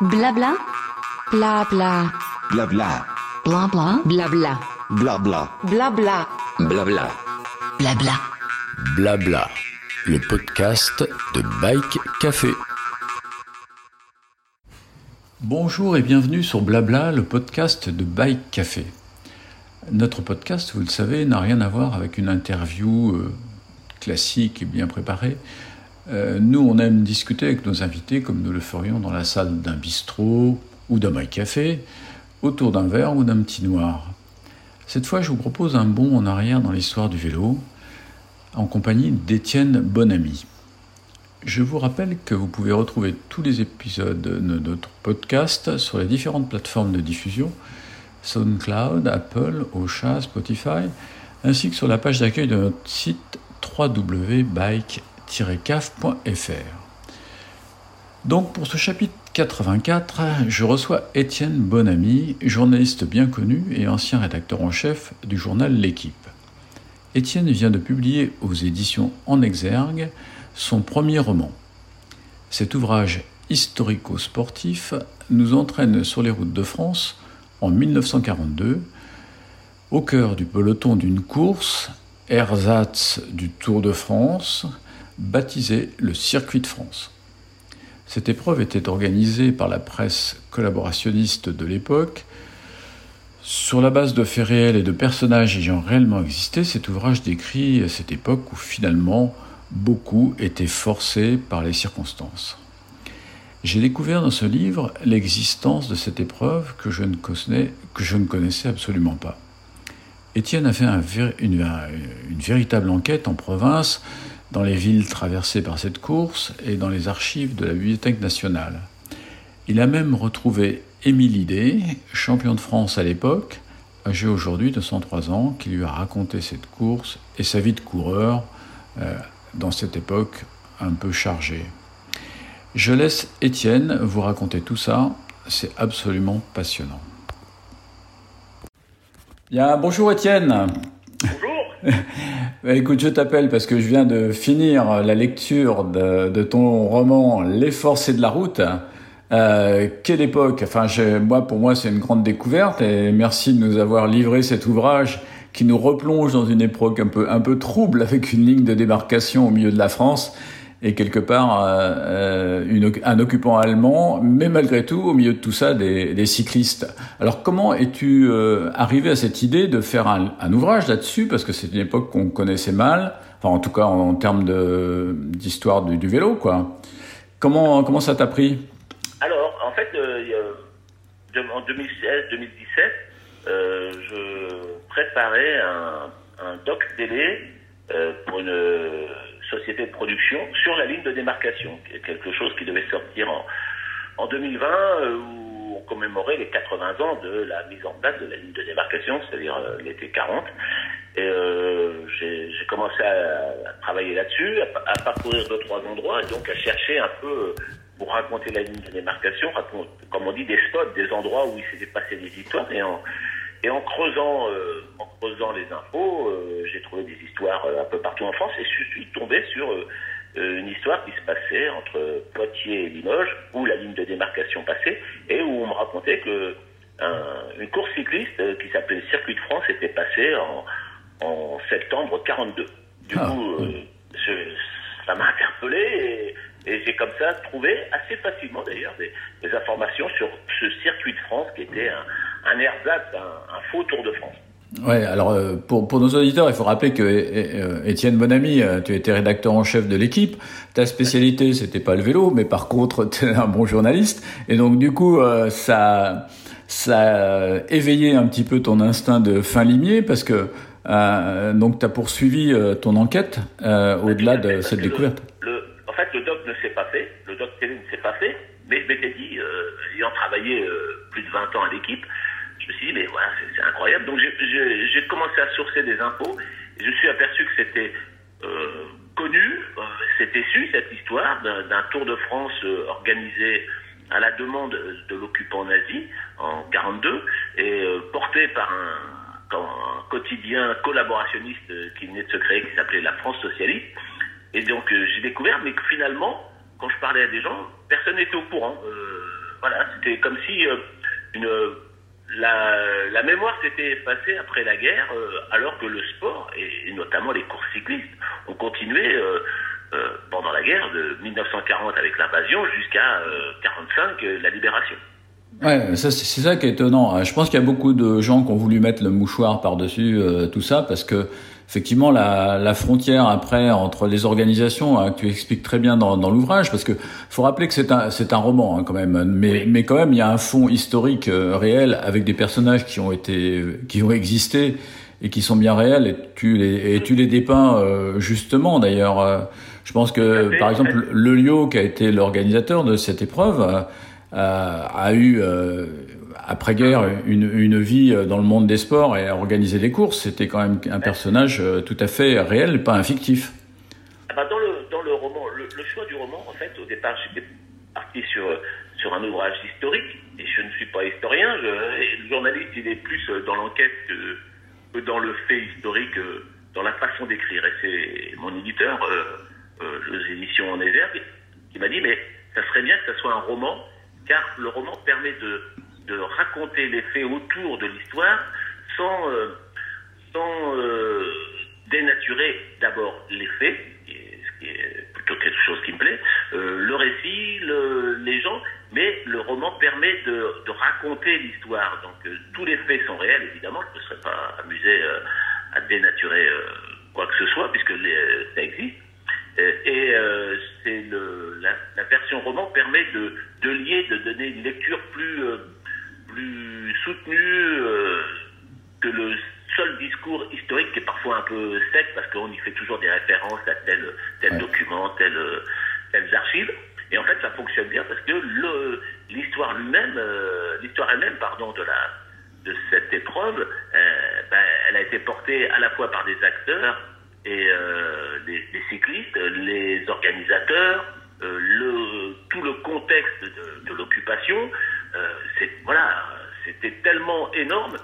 Blabla. Blabla. Blabla. Blabla. Blabla. Blabla. Blabla. Blabla. Blabla. Blabla. Le podcast de Bike Café. Bonjour et bienvenue sur Blabla, le podcast de Bike Café. Notre podcast, vous le savez, n'a rien à voir avec une interview euh, classique et bien préparée. Euh, nous, on aime discuter avec nos invités comme nous le ferions dans la salle d'un bistrot ou d'un café, autour d'un verre ou d'un petit noir. Cette fois, je vous propose un bond en arrière dans l'histoire du vélo, en compagnie d'Étienne Bonamy. Je vous rappelle que vous pouvez retrouver tous les épisodes de notre podcast sur les différentes plateformes de diffusion, SoundCloud, Apple, Ocha, Spotify, ainsi que sur la page d'accueil de notre site www.bike Donc pour ce chapitre 84, je reçois Étienne Bonamy, journaliste bien connu et ancien rédacteur en chef du journal L'équipe. Étienne vient de publier aux éditions En Exergue son premier roman. Cet ouvrage historico-sportif nous entraîne sur les routes de France en 1942, au cœur du peloton d'une course, ersatz du Tour de France, baptisé le Circuit de France. Cette épreuve était organisée par la presse collaborationniste de l'époque. Sur la base de faits réels et de personnages ayant réellement existé, cet ouvrage décrit cette époque où finalement beaucoup étaient forcés par les circonstances. J'ai découvert dans ce livre l'existence de cette épreuve que je ne connaissais, absolument pas. Étienne a fait une véritable enquête en province dans les villes traversées par cette course et dans les archives de la Bibliothèque nationale. Il a même retrouvé Émile Idé, champion de France à l'époque, âgé aujourd'hui de 103 ans, qui lui a raconté cette course et sa vie de coureur euh, dans cette époque un peu chargée. Je laisse Étienne vous raconter tout ça, c'est absolument passionnant. Bien, bonjour Étienne. Bonjour. Bah, écoute, je t'appelle parce que je viens de finir la lecture de, ton roman Les Forces de la route. Euh, quelle époque? Enfin, moi, pour moi, c'est une grande découverte et merci de nous avoir livré cet ouvrage qui nous replonge dans une époque un peu, un peu trouble avec une ligne de démarcation au milieu de la France et quelque part euh, euh, un occupant allemand, mais malgré tout, au milieu de tout ça, des, cyclistes. Alors comment es-tu euh, arrivé à cette idée de faire un, ouvrage là-dessus? Parce que c'est une époque qu'on connaissait mal, enfin en tout cas en, termes d'histoire du, du, vélo, quoi. Comment, comment ça t'a pris? Alors, en fait, en 2016-2017, je préparais un, un doc télé pour une société de production sur la ligne de démarcation, quelque chose qui devait sortir en, en 2020 euh, où on commémorait les 80 ans de la mise en place de la ligne de démarcation, c'est-à-dire euh, l'été 40. Et euh, j'ai commencé à, travailler là-dessus, à, parcourir deux trois endroits, et donc à chercher un peu pour raconter la ligne de démarcation, comme on dit, des spots, des endroits où il s'était passé des histoires, et en creusant, euh, en creusant les infos, euh, j'ai trouvé des histoires euh, un peu partout en France et je suis tombé sur une histoire qui se passait entre Poitiers et Limoges, où la ligne de démarcation passait, et où on me racontait que une course cycliste qui s'appelait Circuit de France était passée en, en septembre 42. Du ah, coup, je, ça m'a interpellé et, et j'ai comme ça trouvé assez facilement d'ailleurs des, des, informations sur ce Circuit de France qui était un un ersatz, un, faux Tour de France. Ouais, alors euh, pour, pour nos auditeurs, il faut rappeler que euh, Étienne Bonamy, euh, tu étais rédacteur en chef de l'équipe. Ta spécialité, c'était pas le vélo, mais par contre, tu es un bon journaliste. Et donc, du coup, ça, ça a éveillé un petit peu ton instinct de fin limier parce que donc tu as poursuivi ton enquête au-delà de cette découverte. Le, en fait, le doc ne s'est pas fait, le doc télé ne s'est pas fait, mais je m'étais dit, ayant travaillé plus de 20 ans à l'équipe, je me suis dit, mais voilà, c'est incroyable. Donc j'ai commencé à sourcer des infos et je suis aperçu que c'était euh, connu, euh, c'était su cette histoire d'un Tour de France euh, organisé à la demande de l'occupant nazi en 42 et porté par un, un, quotidien collaborationniste qui venait de se créer qui s'appelait la France socialiste. Et donc j'ai découvert, mais que finalement, quand je parlais à des gens, personne n'était au courant. voilà, c'était comme si une la, la, mémoire s'était effacée après la guerre, alors que le sport, et, notamment les courses cyclistes, ont continué pendant la guerre de 1940 avec l'invasion jusqu'à 1945, la libération. Ouais, c'est ça qui est étonnant. Je pense qu'il y a beaucoup de gens qui ont voulu mettre le mouchoir par-dessus tout ça parce que effectivement la, la, frontière après entre les organisations hein, que tu expliques très bien dans, dans l'ouvrage parce que faut rappeler que c'est un c'est un roman hein, quand même. Mais mais quand même il y a un fond historique euh, réel avec des personnages qui ont été qui ont existé et qui sont bien réels et tu les et tu les dépeins euh, justement d'ailleurs. Euh, je pense que par exemple le Lio qui a été l'organisateur de cette épreuve a eu après-guerre une, vie euh, dans le monde des sports et organiser des courses. C'était quand même un personnage euh, tout à fait réel, pas un fictif. Ah bah, dans, le, roman, le, choix du roman, en fait, au départ, j'étais parti sur, sur un ouvrage historique, et je ne suis pas historien. Le journaliste, il est plus dans l'enquête que, dans le fait historique, dans la façon d'écrire. Et c'est mon éditeur, euh, les éditions en Ézergue, qui m'a dit, mais ça serait bien que ça soit un roman, car le roman permet de de raconter les faits autour de l'histoire sans, euh, sans euh, dénaturer d'abord les faits, ce qui est plutôt quelque chose qui me plaît, euh, le récit, le, les gens, mais le roman permet de, raconter l'histoire. Donc tous les faits sont réels, évidemment, je ne serais pas amusé à dénaturer quoi que ce soit, puisque ça existe. Et c'est la, version roman permet de lier, de donner une lecture plus plus soutenu euh, que le seul discours historique qui est parfois un peu sec parce qu'on y fait toujours des références à tel, tel document, tel, telles archives. Et en fait, ça fonctionne bien parce que l'histoire lui-même, euh, l'histoire elle-même, pardon, de la de cette épreuve, euh, ben, elle a été portée à la fois par des acteurs et les, cyclistes, les organisateurs, le, tout le contexte de, de l'occupation, euh, c'est voilà, c'était tellement énorme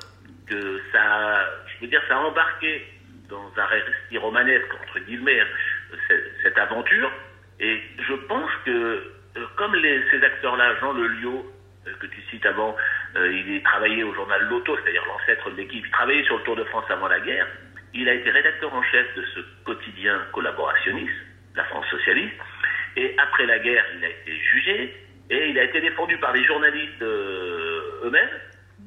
que ça, je veux dire, ça a embarqué dans un récit romanesque entre guillemets cette, aventure. Et je pense que euh, comme ces acteurs-là, Jean Lelio, euh, que tu cites avant, il travaillait au journal Loto, c'est-à-dire l'ancêtre de l'équipe, il travaillait sur le Tour de France avant la guerre. Il a été rédacteur en chef de ce quotidien collaborationniste, la France socialiste. Et après la guerre, il a été jugé. Et il a été défendu par les journalistes euh, eux-mêmes,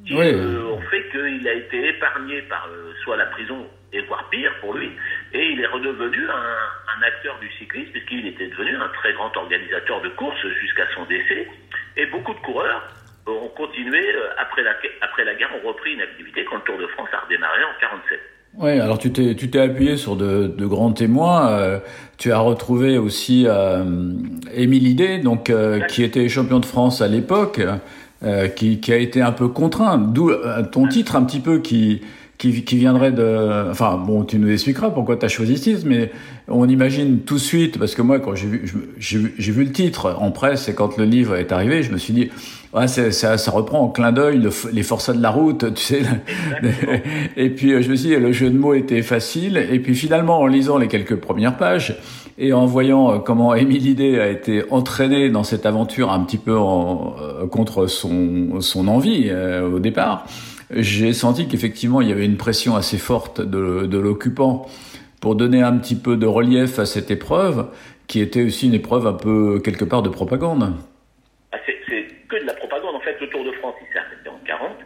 qui euh, ont fait qu'il a été épargné par euh, soit la prison, et voire pire pour lui, et il est redevenu un, un acteur du cyclisme, puisqu'il était devenu un très grand organisateur de courses jusqu'à son décès. Et beaucoup de coureurs ont continué, après la, après la guerre, ont repris une activité quand le Tour de France a redémarré en 47. Oui, alors tu t'es tu t'es appuyé sur de, de grands témoins. Euh, tu as retrouvé aussi euh, Émile Idé, donc euh, qui était champion de France à l'époque, euh, qui, qui a été un peu contraint. D'où ton titre un petit peu qui qui, qui viendrait de. Enfin bon, tu nous expliqueras pourquoi tu as choisi ce titre, mais on imagine tout de suite parce que moi quand j'ai vu j'ai vu, vu le titre en presse et quand le livre est arrivé, je me suis dit Ouais, ça, ça reprend en clin d'œil les forçats de la route, tu sais. et puis euh, je me suis dit, le jeu de mots était facile. Et puis finalement, en lisant les quelques premières pages et en voyant euh, comment Émile Idé a été entraîné dans cette aventure un petit peu en, euh, contre son, son envie au départ, j'ai senti qu'effectivement il y avait une pression assez forte de, de l'occupant pour donner un petit peu de relief à cette épreuve, qui était aussi une épreuve un peu quelque part de propagande que de la propagande. En fait, le Tour de France, il s'est arrêté en 40.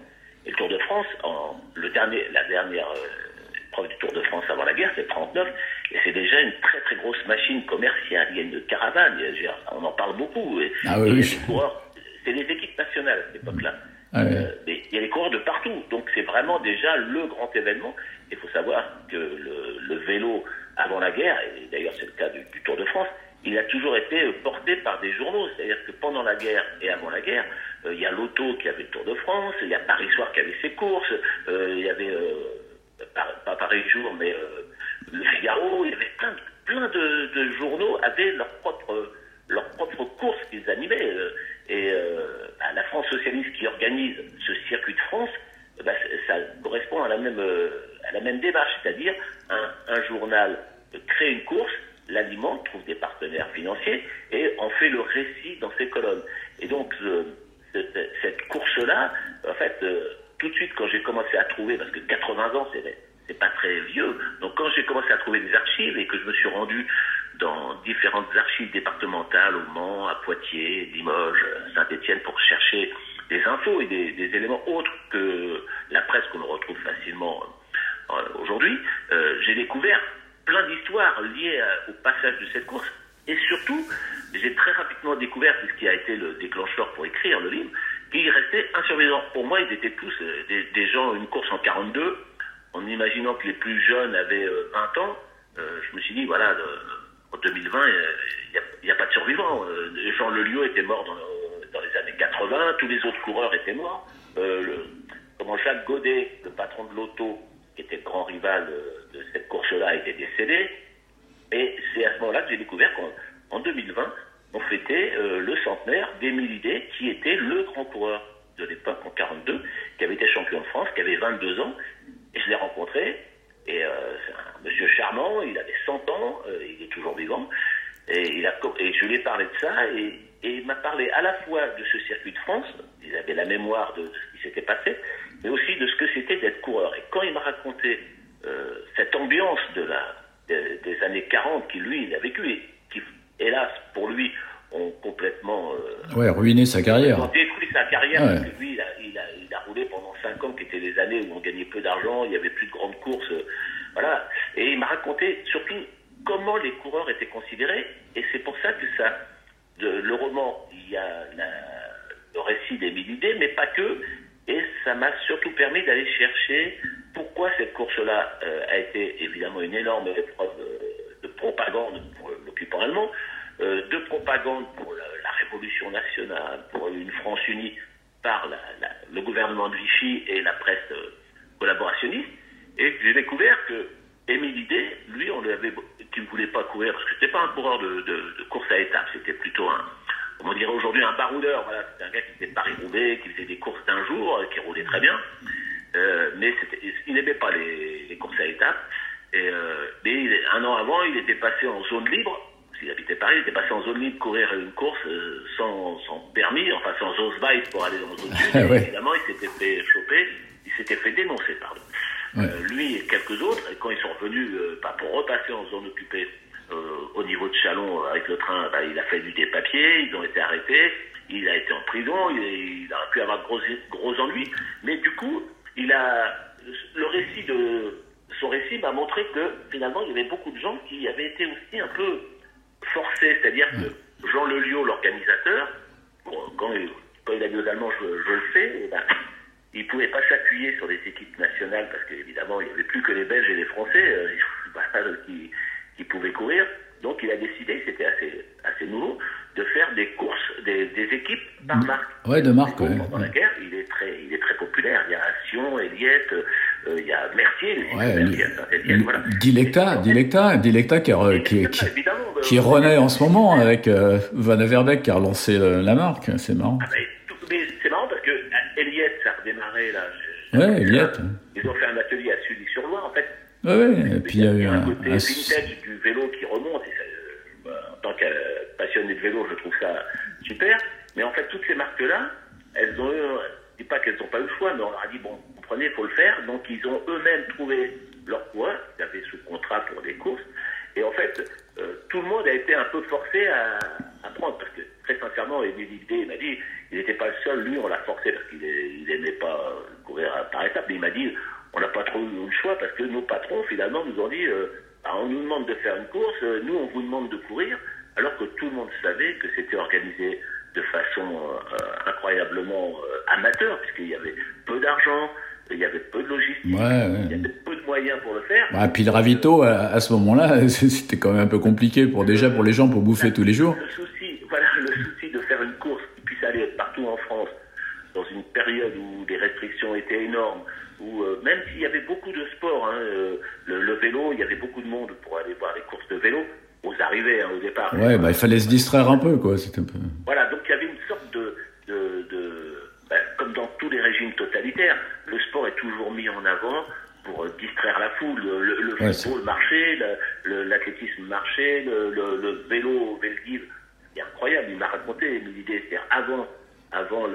Et le Tour de France, en, le dernier, la dernière euh, épreuve du Tour de France avant la guerre, c'est 39. Et c'est déjà une très très grosse machine commerciale. Il y a une caravane, on en parle beaucoup. Et, ah oui, c'est des équipes nationales à cette époque-là. Ah euh, il y a des coureurs de partout. Donc c'est vraiment déjà le grand événement. Il faut savoir que le, vélo avant la guerre, et d'ailleurs c'est le cas du, Tour de France, il a toujours été euh, porté par des journaux. C'est-à-dire que pendant la guerre et avant la guerre, euh, il y a l'Auto qui avait le Tour de France, il y a Paris Soir qui avait ses courses, il y avait, pas Paris Jour, mais le Figaro, il y avait plein, plein de, journaux avaient leurs propres leur propre courses qu'ils animaient. et bah, la France socialiste qui organise ce circuit de France, bah, ça correspond à la même, à la même démarche, c'est-à-dire un, journal crée une course, l'alimente, trouve des partenaires financiers et en fait le récit dans ses colonnes. Et donc, euh, cette, course-là, en fait, euh, tout de suite, quand j'ai commencé à trouver, parce que 80 ans, c'est c'est pas très vieux, donc quand j'ai commencé à trouver des archives et que je me suis rendu dans différentes archives départementales au Mans, à Poitiers, Limoges, Saint-Étienne pour chercher des infos et des, éléments autres que la presse qu'on retrouve facilement euh, aujourd'hui, euh, j'ai découvert plein d'histoires liées au passage de cette course et surtout, j'ai très rapidement découvert ce qui a été le déclencheur pour écrire le livre, qui restait insurveillants. Pour moi, ils étaient tous euh, des, gens, une course en 42, en imaginant que les plus jeunes avaient 20 ans. Je me suis dit, voilà, en 2020, il n'y a, pas de survivants. Jean Lelieu était mort dans, les années 80, tous les autres coureurs étaient morts. Euh, le, comment Jacques Godet, le patron de l'auto, qui était grand rival de, de cette course-là, était décédé. Et c'est à ce moment-là que j'ai découvert qu'en 2020, on fêtait euh, le centenaire d'Émile Idé, qui était le grand coureur de l'époque, en 42, qui avait été champion de France, qui avait 22 ans. Et je l'ai rencontré, et euh, un monsieur charmant, il avait 100 ans, euh, il est toujours vivant. Et, il a, et je lui ai parlé de ça, et, et il m'a parlé à la fois de ce circuit de France, il avait la mémoire de ce qui s'était passé, mais aussi de ce que c'était d'être coureur. Et quand il m'a raconté euh, cette ambiance de la, de, des années 40 qu'il, lui, il a vécu, et qui, hélas, pour lui, ont complètement... Euh, ouais, ruiné sa carrière. Ont détruit sa carrière, ouais. parce que lui, il a, il, a, il a, roulé pendant 5 ans, qui étaient des années où on gagnait peu d'argent, il y avait plus de grandes courses, euh, voilà. Et il m'a raconté surtout comment les coureurs étaient considérés, et c'est pour ça que ça... De, le roman, il y a la, le récit d'Émile Idé, mais pas que, et ça m'a surtout permis d'aller chercher pourquoi cette course-là euh, a été évidemment une énorme épreuve de, de propagande pour l'occupant allemand, euh, de propagande pour la, Révolution nationale, pour une France unie par le gouvernement de Vichy et la presse euh, collaborationniste. Et j'ai découvert que Émile lui, on lui avait, qui ne voulait pas courir, parce que c'était pas un coureur de, de, course à étapes, c'était plutôt un, on dirait aujourd'hui un baroudeur. Voilà, c'était un gars qui faisait Paris-Roubaix, qui faisait des courses d'un jour, qui roulait très bien. Euh, mais il n'aimait pas les, courses à étapes. Et, euh, mais un an avant, il était passé en zone libre. S'il habitait Paris, il était passé en zone libre courir une course euh, sans, sans, permis, enfin sans Ausweis pour aller dans zone ouais. Évidemment, il s'était fait choper, il s'était fait dénoncer, pardon. Ouais. lui et quelques autres, et quand ils sont revenus, pas pour repasser en zone occupée, euh, au niveau de Chalon avec le train, bah, il a fait du papiers, ils ont été arrêtés, il a été en prison, il, il a pu avoir de gros, gros ennuis, mais du coup, il a le récit de son récit m'a montré que finalement il y avait beaucoup de gens qui avaient été aussi un peu forcés, c'est-à-dire que Jean Leliot, l'organisateur, quand, il, quand il a dit aux Allemands je, je le fais, ben, il pouvait pas s'appuyer sur les équipes nationales parce qu'évidemment il n'y avait plus que les Belges et les Français euh, qui qui pouvait courir. Donc il a décidé, c'était assez, assez nouveau, de faire des courses, des, des équipes par marque. Ouais, de marque, ouais. Pendant la guerre, il est très, il est très populaire. Il y a Sion, Eliette, euh, il y a Mercier, ouais, Mercier voilà. Dilecta, Dilecta, Dilecta qui, qui, qui, qui renaît en ce moment avec euh, Van Averbeck qui a relancé le, la marque. C'est marrant. Ah, mais, c'est marrant parce que Eliette, ça a redémarré là. Ouais, Eliette. Ils ont fait un atelier à Sully-sur-Loire en fait. Ouais, ouais, et puis il y a eu un, côté vintage du vélo qui remonte. En tant que passionné de vélo, je trouve ça super. Mais en fait, toutes ces marques-là, elles ont eu, je dis pas qu'elles n'ont pas eu le choix, mais on leur a dit, bon, il faut le faire. Donc, ils ont eux-mêmes trouvé leur poids, ils avaient sous contrat pour des courses. Et en fait, euh, tout le monde a été un peu forcé à, prendre, parce que très sincèrement, Émile Idé m'a dit, il n'était pas le seul, lui, on l'a forcé parce qu'il n'aimait pas courir par étapes, mais il m'a dit, on n'a pas trop eu le choix parce que nos patrons, finalement, nous ont dit euh, bah, on nous demande de faire une course, euh, nous, on vous demande de courir, alors que tout le monde savait que c'était organisé de façon euh, incroyablement amateur, puisqu'il y avait peu d'argent, il y avait peu de logistique, ouais, ouais. il y avait peu de moyens pour le faire. Ouais, puis le ravito, à, à ce moment-là, c'était quand même un peu compliqué pour déjà pour les gens pour bouffer tous les jours. Le souci, voilà, le souci de faire une course qui puisse aller partout en France dans une période où les restrictions étaient énormes, où euh, même s'il y avait beaucoup de sports, hein, euh, le, le, vélo, il y avait beaucoup de monde pour aller voir les courses de vélo, aux arrivées hein, au départ. Ouais, bah, il fallait se distraire un peu, quoi. C'était un peu... Voilà, donc il y avait une sorte de, de, de ben, comme dans tous les régimes totalitaires, le sport est toujours mis en avant pour euh, distraire la foule. Le, le, le ouais, football marchait, l'athlétisme marchait, le, le, vélo, Veldiv, c'est incroyable. Il m'a raconté l'idée, c'est-à-dire avant avant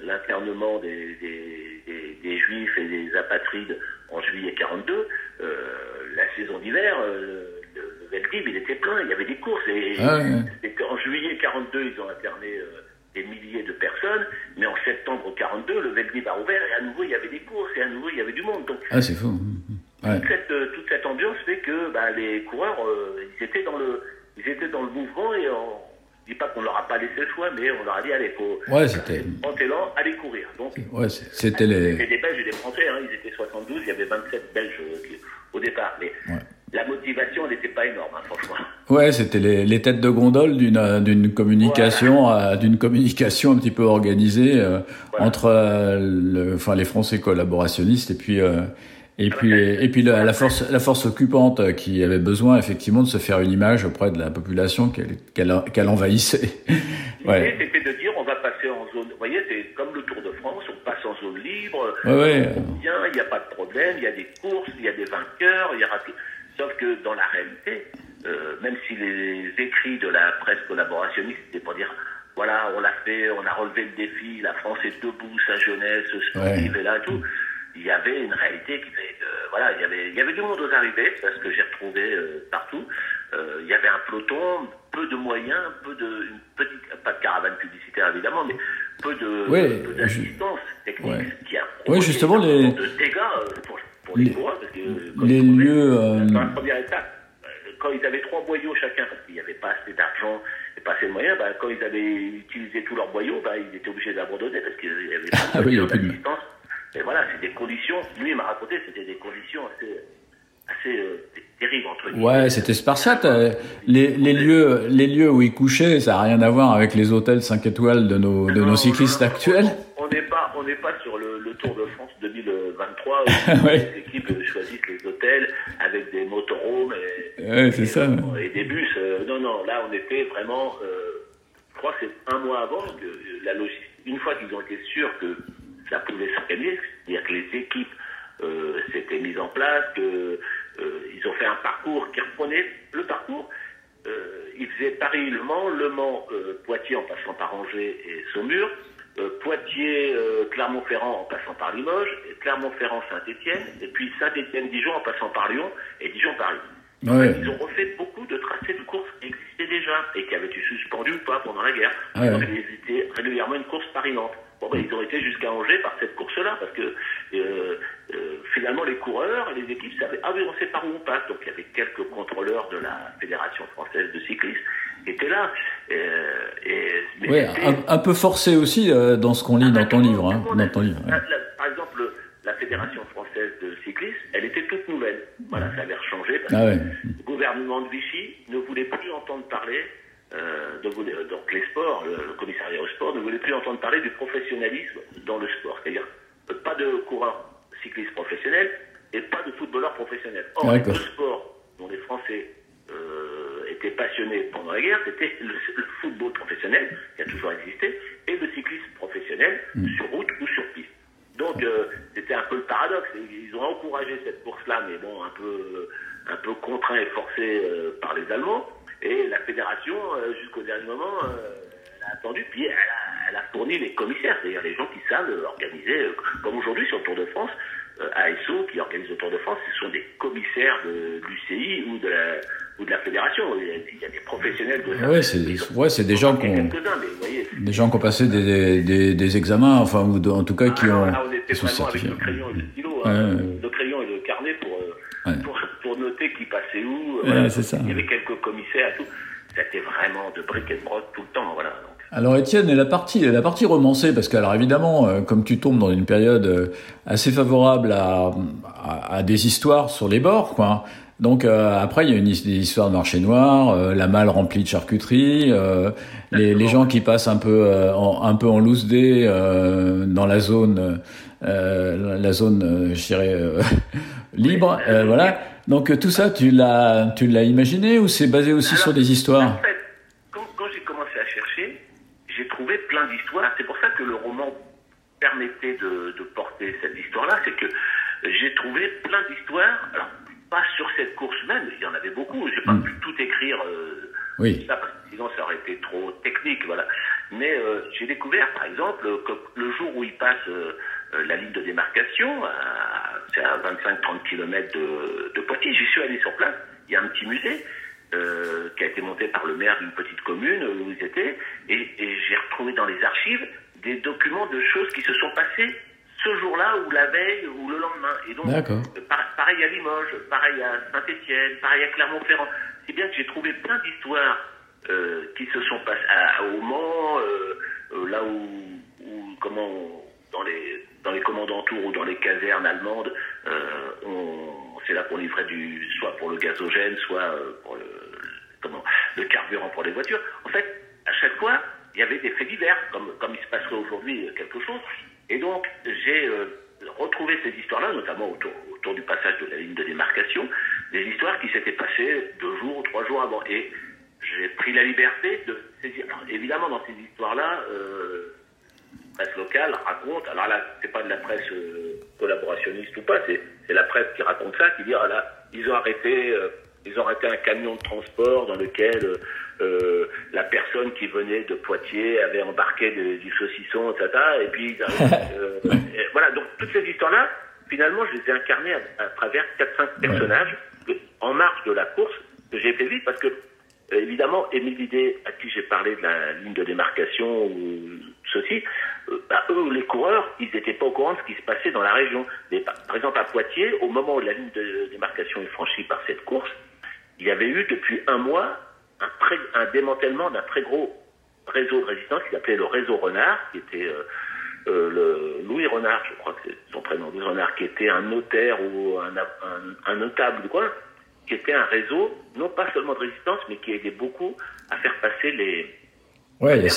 l'internement des, des, des- des Juifs et des apatrides en juillet 42, euh, la saison d'hiver, euh, le, Veldiv, il était plein, il y avait des courses. Et, Ah ouais. en juillet 42, ils ont interné euh, des milliers de personnes, mais en septembre 42, le Veldiv a ouvert et à nouveau il y avait des courses et à nouveau il y avait du monde. Donc Ah, c'est fou. Ouais. toute cette, euh, toute cette ambiance fait que bah, les coureurs, euh, ils étaient dans le, ils étaient dans le mouvement et on, je dis pas qu'on leur a pas laissé le choix, mais on leur a dit allez, faut, Ouais, c'était. élan, allez courir. Donc Ouais, c'était y les. des Belges et des Français, hein, ils étaient 72, il y avait 27 Belges euh, au départ, mais Ouais. La motivation n'était pas énorme, hein, franchement. Ouais, c'était les, les têtes de gondole d'une euh, d'une communication euh, d'une communication un petit peu organisée euh, Voilà. entre euh, le, enfin les Français collaborationnistes et puis euh, et puis et puis la, la force la force occupante qui avait besoin effectivement de se faire une image auprès de la population qu'elle qu'elle envahissait. Ouais. L'idée c'était de dire on va passer en zone, vous voyez, c'est comme le Tour de France, on passe en zone libre, Ouais, ouais. on vient, il n'y a pas de problème, il y a des courses, il y a des vainqueurs, il y aura tout. Sauf que dans la réalité, euh, même si les écrits de la presse collaborationniste, c'était pour dire, voilà, on l'a fait, on a relevé le défi, la France est debout, sa jeunesse sportive Ouais. est là, tout. Il y avait une réalité qui fait que, voilà, il y avait, il y avait du monde aux arrivées, parce que j'ai retrouvé euh, partout. Euh, il y avait un peloton, peu de moyens, peu de, une petite, pas de caravane publicitaire évidemment, mais peu de, Ouais, peu d'assistance technique ouais. qui a Ouais, justement, les- de dégâts euh, pour, pour les, les- coureurs, parce que quand les ils trouvaient, lieux, euh, dans la première étape, euh, quand ils avaient trois boyaux chacun, parce qu'il n'y avait pas assez d'argent et pas assez de moyens, bah, quand ils avaient utilisé tous leurs boyaux, bah, ils étaient obligés d'abandonner parce qu'il n'y avait pas Ah de oui, il y voiture avait plus de- d'assistance. Et voilà, c'est des conditions, lui il m'a raconté, c'était des conditions assez, assez euh, terribles entre guillemets. Ouais, c'était spartiate. euh, Les, les lieux, les lieux où ils couchaient, ça n'a rien à voir avec les hôtels 5 étoiles de nos, de Non, nos cyclistes non, actuels. où Ouais. les équipes choisissent les hôtels avec des motorhomes et, Ouais, c'est et, ça. et des bus. Euh, non, non, là on était vraiment, euh, je crois que c'est un mois avant que la logistique, une fois qu'ils ont été sûrs que ça pouvait s'organiser, c'est-à-dire que les équipes euh, s'étaient mises en place, que euh, ont fait un parcours qui reprenait le parcours. Ils faisaient Paris-Le Mans, Le Mans, Poitiers en passant par Angers et Saumur, Poitiers, euh, Clermont-Ferrand en passant par Limoges, Clermont-Ferrand, Saint-Étienne, et puis Saint-Étienne-Dijon en passant par Lyon, et Dijon-Paris. Ouais. Ils ont refait beaucoup de tracés de courses qui existaient déjà et qui avaient été suspendus ou pas pendant la guerre. Ouais. Ils étaient régulièrement une course Paris-Nantes. Bon, ben, ils ont été jusqu'à Angers par cette course-là parce que euh, euh, finalement les coureurs et les équipes savaient ah oui on sait par où on passe. Donc il y avait quelques contrôleurs de la Fédération française de cyclisme qui étaient là. Euh, et, mais un, un peu forcé aussi euh, dans ce qu'on lit ah, dans ton livre. Hein, dans ton livre. ouais. par exemple, la Fédération française de cyclisme, elle était toute nouvelle. Voilà, ça avait changé parce Ah ouais. le gouvernement de Vichy ne voulait plus entendre parler euh, de, donc les sports, le, le commissariat au sport ne voulait plus entendre parler du professionnalisme dans le sport. C'est-à-dire pas de coureurs cyclistes professionnels et pas de footballeurs professionnels. Or, les deux sports dont les Français euh, étaient passionnés pendant la guerre, c'était le, le football professionnel, qui a toujours existé, et le cyclisme professionnel sur route ou sur piste. Donc euh, c'était un peu le paradoxe. Ils ont encouragé cette course-là, mais bon, un peu, un peu contraint et forcé euh, par les Allemands. Et la fédération, euh, jusqu'au dernier moment, elle a attendu, puis elle a, elle a fourni les commissaires, c'est-à-dire les gens qui savent organiser, comme aujourd'hui sur le Tour de France, ASO qui organise le Tour de France, ce sont des commissaires de l'UCI ou de la ou de la fédération. Il y a, il y a des professionnels de. Ouais, c'est ouais, c'est des gens qui ont des gens qui ont passé des, des, des examens, enfin ou de- en tout cas qui Ah, ont là, on était sont avec le crayon et le stylo, Ouais, hein, ouais. le crayon et le carnet pour, euh, Ouais. pour, pour noter qui passait où. euh, Ouais, voilà. c'est ça. Il y avait quelques commissaires tout. C'était vraiment de briques et de broc tout le temps. Voilà. Donc, Alors Étienne, et la partie, la partie romancée, parce que alors évidemment, euh, comme tu tombes dans une période euh, assez favorable à, à, à des histoires sur les bords, quoi. Donc euh, après, il y a une his- des histoires de marché noir, euh, la malle remplie de charcuterie, euh, les, les gens qui passent un peu euh, en, un peu en loose day euh, dans la zone, euh, la zone, je dirais euh, libre, euh, voilà. Donc tout ça, tu l'as, tu l'as imaginé ou c'est basé aussi Alors, sur des histoires En fait, quand, quand j'ai commencé à chercher, j'ai trouvé plein d'histoires. C'est pour ça que le roman permettait de, de porter cette histoire-là. C'est que j'ai trouvé plein d'histoires. Alors, pas sur cette course même, il y en avait beaucoup. J'ai pas pu tout écrire. euh, Oui. ça, sinon ça aurait été trop technique, voilà. mais j'ai découvert, par exemple, que le jour où il passe la ligne de démarcation, c'est à 25-30 km de, de Poitiers, j'y suis allé sur place, il y a un petit musée, euh, qui a été monté par le maire d'une petite commune où ils étaient, et, et j'ai retrouvé dans les archives des documents de choses qui se sont passées ce jour-là ou la veille ou le lendemain. Et donc, euh, pareil à Limoges, pareil à Saint-Étienne, pareil à Clermont-Ferrand. C'est bien que j'ai trouvé plein d'histoires euh, qui se sont passées à, au Mans, euh, là où, où, comment, dans les dans les commandantours ou dans les casernes allemandes, c'est là qu'on livrait du, soit pour le gazogène, soit pour le, comment, le carburant pour les voitures. En fait, à chaque fois, il y avait des faits divers, comme, comme il se passerait aujourd'hui quelque chose. Et donc, j'ai euh, retrouvé ces histoires-là, notamment autour, du passage de la ligne de démarcation, des histoires qui s'étaient passées deux jours ou trois jours avant. Et j'ai pris la liberté de saisir. Alors, évidemment, dans ces histoires-là, euh, la presse locale raconte, alors là, c'est pas de la presse euh, collaborationniste ou pas, c'est la presse qui raconte ça, qui dit, ah là, ils ont arrêté, ils ont arrêté un camion de transport dans lequel euh, la personne qui venait de Poitiers avait embarqué du saucisson, etc. Et puis, euh, voilà, donc toutes ces histoires-là, finalement, je les ai incarnées à, travers 4-5 personnages en marge de la course que j'ai fait vite parce que, euh, évidemment, Émile Vidé, à qui j'ai parlé de la ligne de démarcation ou ceci, bah, eux, les coureurs, ils n'étaient pas au courant de ce qui se passait dans la région. Mais, par exemple, à Poitiers, au moment où la ligne de démarcation est franchie par cette course, il y avait eu depuis un mois un, démantèlement d'un très gros réseau de résistance qui s'appelait le réseau Renard, qui était euh, euh, le Louis Renard, je crois que c'est son prénom, Louis Renard, qui était un notaire ou un, un, notable du coin, qui était un réseau, non pas seulement de résistance, mais qui aidait beaucoup à faire passer les, ouais, les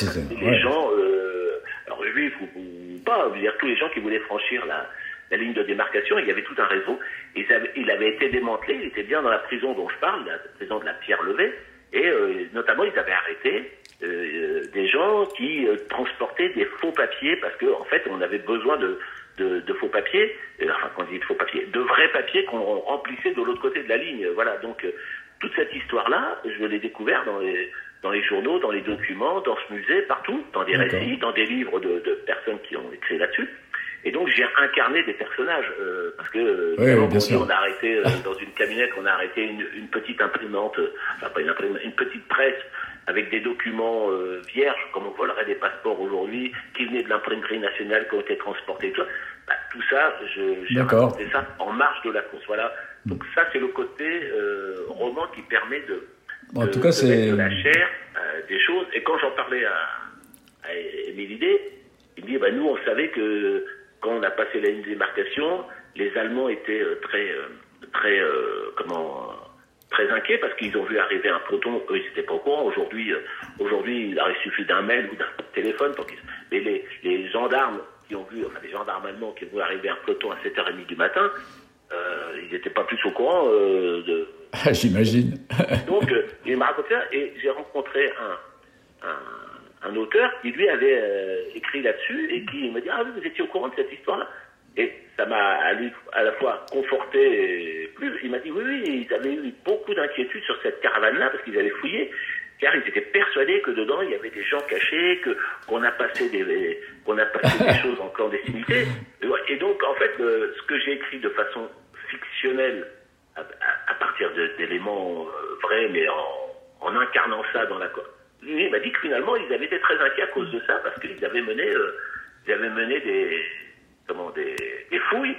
gens, euh, alors juifs ou, ou pas, dire tous les gens qui voulaient franchir la, la ligne de démarcation, il y avait tout un réseau. Et il avait été démantelé, il était bien dans la prison dont je parle, la prison de la Pierre Levée, et euh, notamment ils avaient arrêté euh, des gens qui euh, transportaient des faux papiers parce qu'en en fait on avait besoin de, de, de faux papiers, enfin quand on dit de faux papiers, de vrais papiers qu'on remplissait de l'autre côté de la ligne. Voilà, donc toute cette histoire-là, je l'ai découvert dans les, dans les journaux, dans les documents, dans ce musée, partout, dans des récits, dans des livres de, de personnes qui ont écrit là-dessus. Et donc j'ai incarné des personnages euh, parce que euh, on a arrêté euh, dans une camionnette, on a arrêté une, une petite imprimante, enfin pas une imprimante, une petite presse avec des documents vierges, comme on volerait des passeports aujourd'hui, qui venaient de l'imprimerie nationale, qui ont été transportés. Tout ça, bah, tout ça j'ai raconté ça en marge de la course. Voilà. Donc ça c'est le côté roman qui permet de, en tout cas, c'est de la chair, des choses. Et quand j'en parlais à, à Émilie il me dit, bah, nous on savait que quand on a passé la ligne de démarcation, les Allemands étaient euh, très, euh, très, euh, comment, très inquiets parce qu'ils ont vu arriver un peloton. Eux, ils n'étaient pas au courant. Aujourd'hui, aujourd'hui, il aurait suffi d'un mail ou d'un téléphone pour qu'ils. Mais les, les, gendarmes qui ont vu, enfin les gendarmes allemands qui ont vu arriver un peloton à 7h30 du matin, ils n'étaient pas plus au courant de. J'imagine. Donc, il m'a raconté ça et j'ai rencontré un, un un auteur qui lui avait euh, écrit là-dessus et qui m'a dit ah vous étiez au courant de cette histoire-là. Et ça m'a à, la fois conforté plus. Il m'a dit oui oui ils avaient eu beaucoup d'inquiétudes sur cette caravane-là parce qu'ils avaient fouillé car ils étaient persuadés que dedans il y avait des gens cachés que qu'on a passé des qu'on a passé des choses en clandestinité. Et donc en fait ce que j'ai écrit de façon fictionnelle à, partir d'éléments euh, vrais mais en, en incarnant ça dans la lui m'a dit que finalement ils avaient été très inquiets à cause de ça parce qu'ils avaient mené, euh, ils avaient mené des, comment, des, fouilles.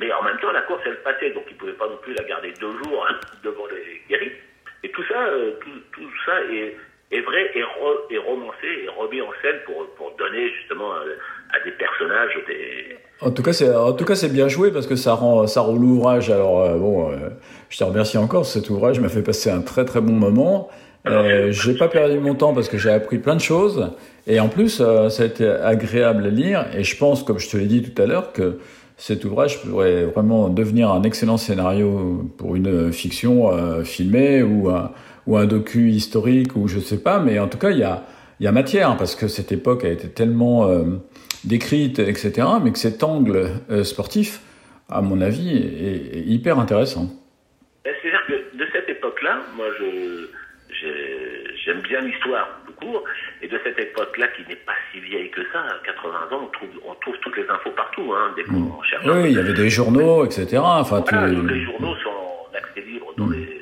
Mais en même temps, la course elle passait, donc ils ne pouvaient pas non plus la garder deux jours hein, devant les guéris. Et tout ça, euh, tout, tout, ça est, vrai et, romancé et remis en scène pour, pour donner justement à, à des personnages des. En tout cas, c'est en tout cas c'est bien joué parce que ça rend ça rend l'ouvrage. Alors euh, bon, je te remercie encore. Cet ouvrage m'a fait passer un très très bon moment. Euh, j'ai pas perdu mon temps parce que j'ai appris plein de choses et en plus euh, ça a été agréable à lire et je pense, comme je te l'ai dit tout à l'heure, que cet ouvrage pourrait vraiment devenir un excellent scénario pour une fiction euh, filmée ou un, ou un docu historique ou je sais pas, mais en tout cas il y a, y a matière parce que cette époque a été tellement euh, décrite, etc., mais que cet angle euh, sportif, à mon avis, est, est hyper intéressant. C'est-à-dire que de cette époque-là, moi je j'aime bien l'histoire. court. Et de cette époque-là, qui n'est pas si vieille que ça, 80 ans, on trouve, on trouve toutes les infos partout, hein, dès qu'on cherche. Oui, il y avait des journaux, etc. Enfin, Voilà, tous les- journaux sont en accès libre dans les.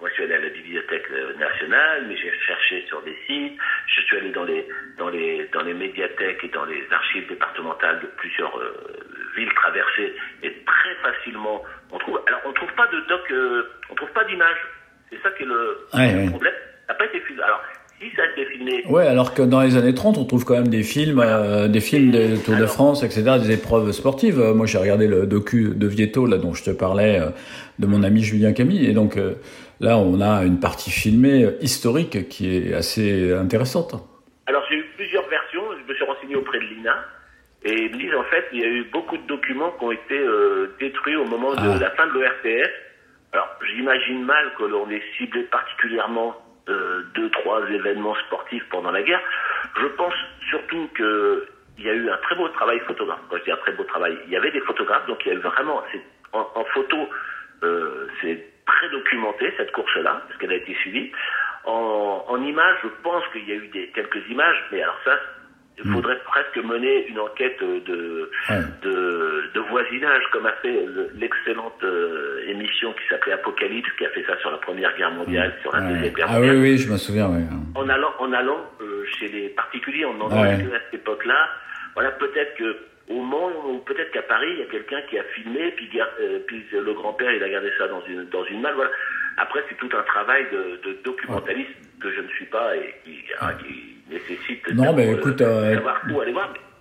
Moi, je suis allé à la bibliothèque nationale, mais j'ai cherché sur des sites. Je suis allé dans les dans les dans les médiathèques et dans les archives départementales de plusieurs euh, villes traversées, et très facilement on trouve. Alors, on trouve pas de doc, euh, on trouve pas d'image. C'est ça qui est le, Ouais, le ouais. problème. Ça n'a pas été filmé. Alors, si ça a été filmé, Ouais, alors que dans les années 30, on trouve quand même des films, euh, des films de Tour de France, etc., des épreuves sportives. Euh, Moi, j'ai regardé le docu de Vieto, là, dont je te parlais, euh, de mon ami Julien Camille. Et donc, euh, là, on a une partie filmée historique qui est assez intéressante. Alors j'ai eu plusieurs versions, je me suis renseigné auprès de l'INA, et ils me disent en fait il y a eu beaucoup de documents qui ont été détruits au moment de Ah. la fin de l'ORTF. Alors j'imagine mal que l'on ait ciblé particulièrement euh, deux, trois événements sportifs pendant la guerre. Je pense surtout que il y a eu un très beau travail photographe. Quand je dis un très beau travail, il y avait des photographes, donc il y a eu vraiment, en, en photo, euh, c'est très documenté cette course-là, parce qu'elle a été suivie. En, en images, je pense qu'il y a eu des, quelques images, mais alors ça, il faudrait presque mener une enquête de, Ouais. de, de voisinage, comme a fait le- l'excellente euh, émission qui s'appelait Apocalypse, qui a fait ça sur la Première Guerre mondiale, sur la Ouais. Deuxième Guerre Ah oui, mondiale oui, je me souviens, oui. en allant, en allant euh, chez les particuliers, en en Ah ouais. à cette époque-là, voilà, peut-être que au Mans ou peut-être qu'à Paris, il y a quelqu'un qui a filmé, puis, euh, le grand-père, il a gardé ça dans une dans une malle. Voilà. Après, c'est tout un travail de, de documentaliste que je ne suis pas et qui, qui nécessite Non, mais écoute, euh, voir.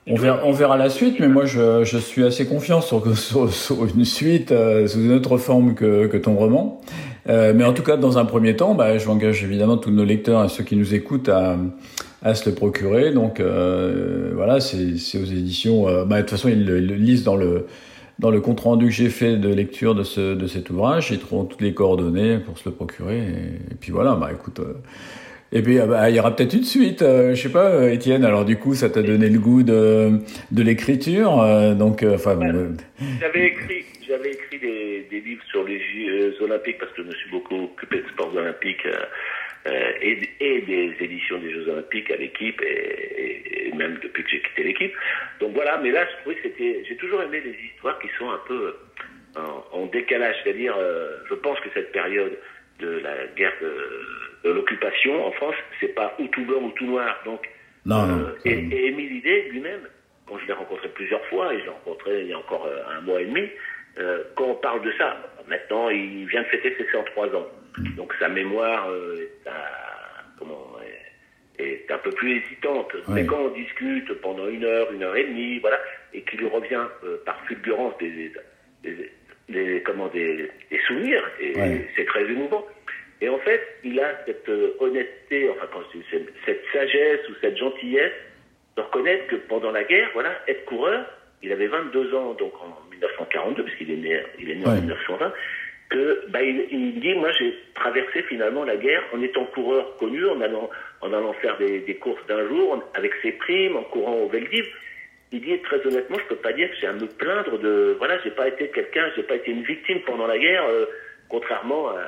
On verra, on verra la suite, mais moi je, je suis assez confiant sur, sur, sur une suite euh, sous une autre forme que, que ton roman. Euh, mais en tout cas, dans un premier temps, bah, je m'engage évidemment tous nos lecteurs et ceux qui nous écoutent à, à se le procurer. Donc euh, voilà, c'est aux éditions. bah, de toute façon, ils le, ils le lisent dans le dans le compte rendu que j'ai fait de lecture de ce de cet ouvrage. Ils trouveront toutes les coordonnées pour se le procurer. Et, et puis voilà, bah écoute. Et puis, ah bah, il y aura peut-être une suite. euh, je sais pas, euh, Étienne. Alors, du coup, ça t'a donné le goût de, de l'écriture. euh, donc, euh, enfin, euh, J'avais écrit, j'avais écrit des, des livres sur les Jeux olympiques parce que je me suis beaucoup occupé de sports olympiques euh, et, et des éditions des Jeux olympiques à l'équipe et, et- même depuis que j'ai quitté l'équipe. Donc voilà, mais là, je trouvais que c'était, j'ai toujours aimé les histoires qui sont un peu en, en décalage, c'est-à-dire, euh, je pense que cette période de la guerre de l'occupation en France, c'est pas ou tout blanc ou tout noir. Donc non, non. euh, et, et Émile Idé lui-même, quand je l'ai rencontré plusieurs fois, et je l'ai rencontré il y a encore euh, un mois et demi, euh, quand on parle de ça, maintenant il vient de fêter ses 103 ans. Donc sa mémoire euh, est, un- comment, est, est un peu plus hésitante. Mais quand on discute pendant une heure, une heure et demie, voilà, et qu'il lui revient euh, par fulgurance des, des, des- des- comment, des, des souvenirs, et Ouais. c'est très émouvant. Et en fait, il a cette euh, honnêteté, enfin, cette, sagesse ou cette gentillesse de reconnaître que pendant la guerre, voilà, être coureur, il avait 22 ans, donc en 1942, parce qu'il est né, il est né en Ouais. 1920, que, bah, il, il dit, moi, j'ai traversé finalement la guerre en étant coureur connu, en allant, en allant faire des, des courses d'un jour, en- avec ses primes, en courant au Veldiv. Il dit très honnêtement, je peux pas dire que j'ai à me plaindre de, voilà, j'ai pas été quelqu'un, j'ai pas été une victime pendant la guerre, euh, contrairement à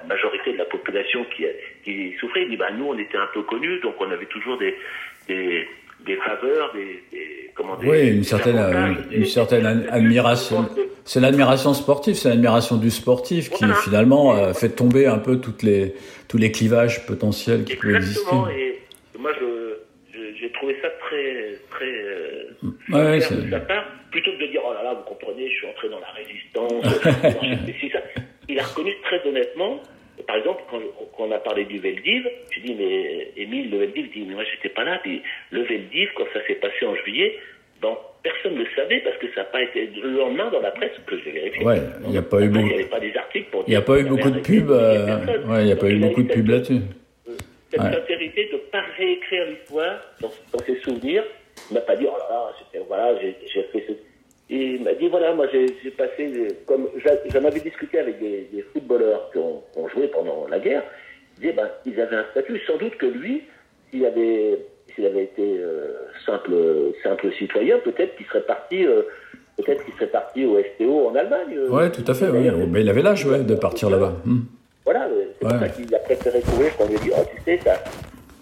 la majorité de la population qui, qui souffrait. Il dit, bah, nous, on était un peu connus, donc on avait toujours des, des, des faveurs, des, des- comment dire, Oui, une des certaine, euh, des- une certaine ad- des- admiration. C'est l'admiration sportive, c'est l'admiration du sportif qui Voilà. finalement euh, fait tomber un peu toutes les, tous les clivages potentiels qui peuvent exister. Et moi, j'ai trouvé ça très, très, euh, Ouais, ouais, sincère c'est- de sa part, plutôt que de dire, oh là là, vous comprenez, je suis entré dans la résistance, Il a reconnu très honnêtement, par exemple, quand, quand on a parlé du Veldiv, je dis, mais Émile, le Veldiv, dit, mais moi, j'étais pas là, puis le Veldiv, quand ça s'est passé en juillet, ben, personne ne le savait parce que ça n'a pas été le lendemain dans la presse que je l'ai vérifié. Ouais, il n'y a pas eu beaucoup- Il n'y avait pas des articles pour Il n'y a dire pas eu beaucoup de pubs. euh, ouais, il n'y a pas eu a beaucoup de pubs là-dessus. cette sincérité de ne pas réécrire l'histoire dans, dans ses souvenirs. Il m'a pas dit, oh là là, voilà, j'ai j'ai fait ce... Et il m'a dit, voilà, moi j'ai passé, comme j'en avais discuté avec des, des footballeurs qui ont, qui ont joué pendant la guerre, il disait, ben, ils avaient un statut, sans doute que lui, s'il avait, s'il avait été euh, simple, simple citoyen, peut-être qu'il serait parti, euh, peut-être qu'il serait parti au STO en Allemagne. euh. Ouais, tout à fait. oui. Mais il avait l'âge ouais, de partir là-bas. Hmm. voilà, c'est Ouais. pour ça qu'il a préféré courir qu'on lui a dit, oh, tu sais, ça,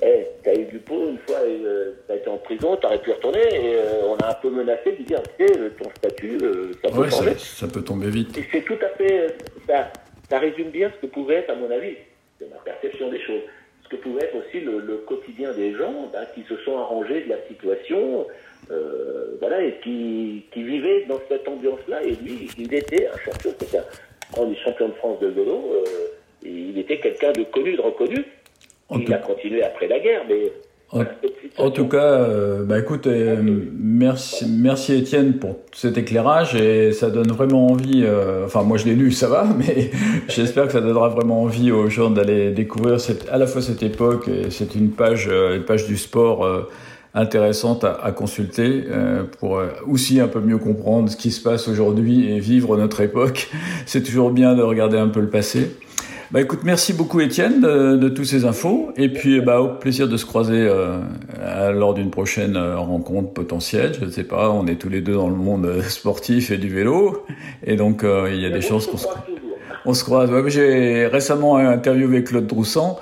eh, as eu du pot une fois, euh, tu as été en prison, tu aurais pu retourner, et euh, on a un peu menacé de dire, tu sais, ton statut, euh, ça peut Ouais, ça, ça peut tomber vite. Et c'est tout à fait, euh, ça, ça résume bien ce que pouvait être, à mon avis, c'est ma perception des choses, ce que pouvait être aussi le, le quotidien des gens bah, qui se sont arrangés de la situation, euh, voilà, et qui, qui vivaient dans cette ambiance-là. Et lui, il était un champion, c'était un grand champion de France de vélo, euh, il était quelqu'un de connu, de reconnu. En il tout- a continué après la guerre, mais En, tout cas, euh, bah écoute, euh, merci, merci Étienne pour cet éclairage et ça donne vraiment envie. euh, enfin, moi je l'ai lu, ça va, mais j'espère que ça donnera vraiment envie aux gens d'aller découvrir cette, à la fois cette époque et c'est une page, euh, une page du sport. intéressante à, à consulter euh, pour euh, aussi un peu mieux comprendre ce qui se passe aujourd'hui et vivre notre époque. C'est toujours bien de regarder un peu le passé. Bah écoute, merci beaucoup Étienne de, de tous ces infos et puis bah au plaisir de se croiser euh, lors d'une prochaine euh, rencontre potentielle. Je ne sais pas, on est tous les deux dans le monde euh, sportif et du vélo et donc euh, il y a des chances on qu'on se se, croise on se croise. Ouais, J'ai récemment interviewé Claude Droussan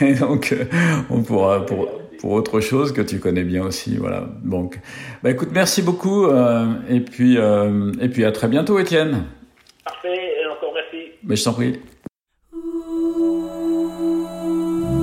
et donc euh, on pourra pour pour autre chose que tu connais bien aussi. Voilà. Donc bah écoute, merci beaucoup et puis et puis à très bientôt Étienne. Parfait, et encore merci. Mais je t'en prie.